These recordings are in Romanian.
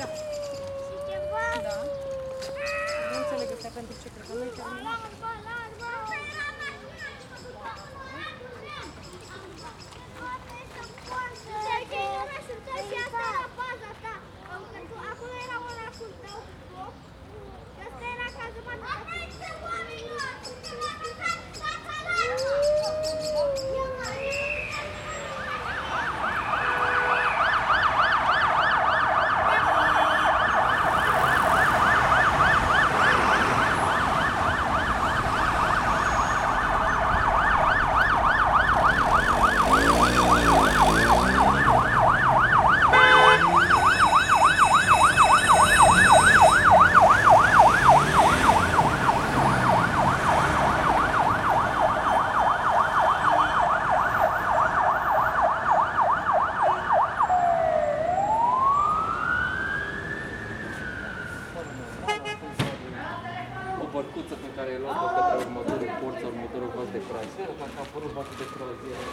Da. Și ceva? Da. Nu înțeleg asta pentru ce cred că nu-i terminat. Acolo era orașul tău o bărcuță pe care ai luat-o către următorul port sau următorul vas de croazieră, dacă a apărut vasul de croazieră.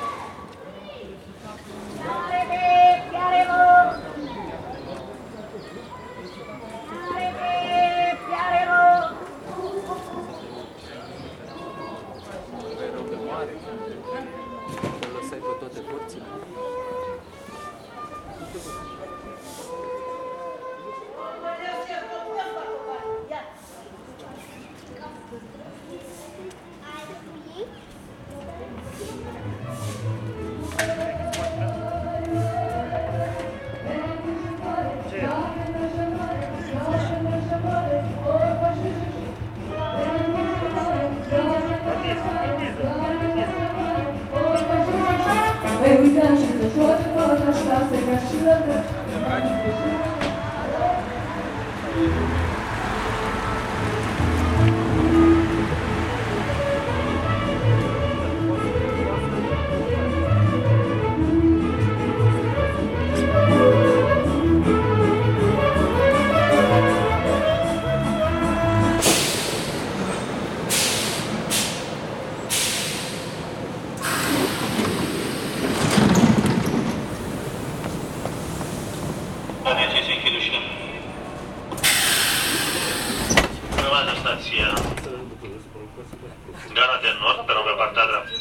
Gara de Nord, pe pe partea dreaptă.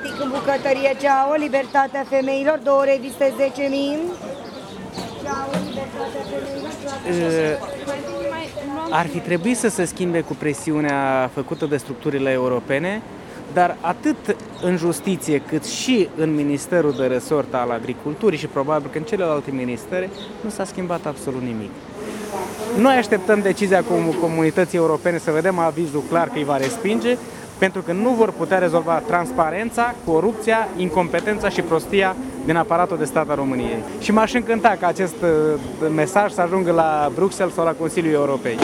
Practic în bucătărie CEAO, Libertatea Femeilor, două reviste 10.000. CEAO, Libertatea Femeilor, ar fi trebuit să se schimbe cu presiunea făcută de structurile europene, dar atât în justiție cât și în Ministerul de Resort al Agriculturii și probabil că în celelalte ministere nu s-a schimbat absolut nimic. Noi așteptăm decizia com- comunității europene să vedem avizul clar că îi va respinge, pentru că nu vor putea rezolva transparența, corupția, incompetența și prostia din aparatul de stat al României. Și m-aș încânta ca acest uh, mesaj să ajungă la Bruxelles sau la Consiliul Europei.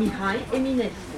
Mihai Eminescu.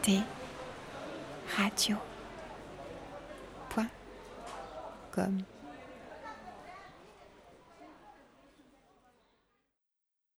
Arte Radio. Point.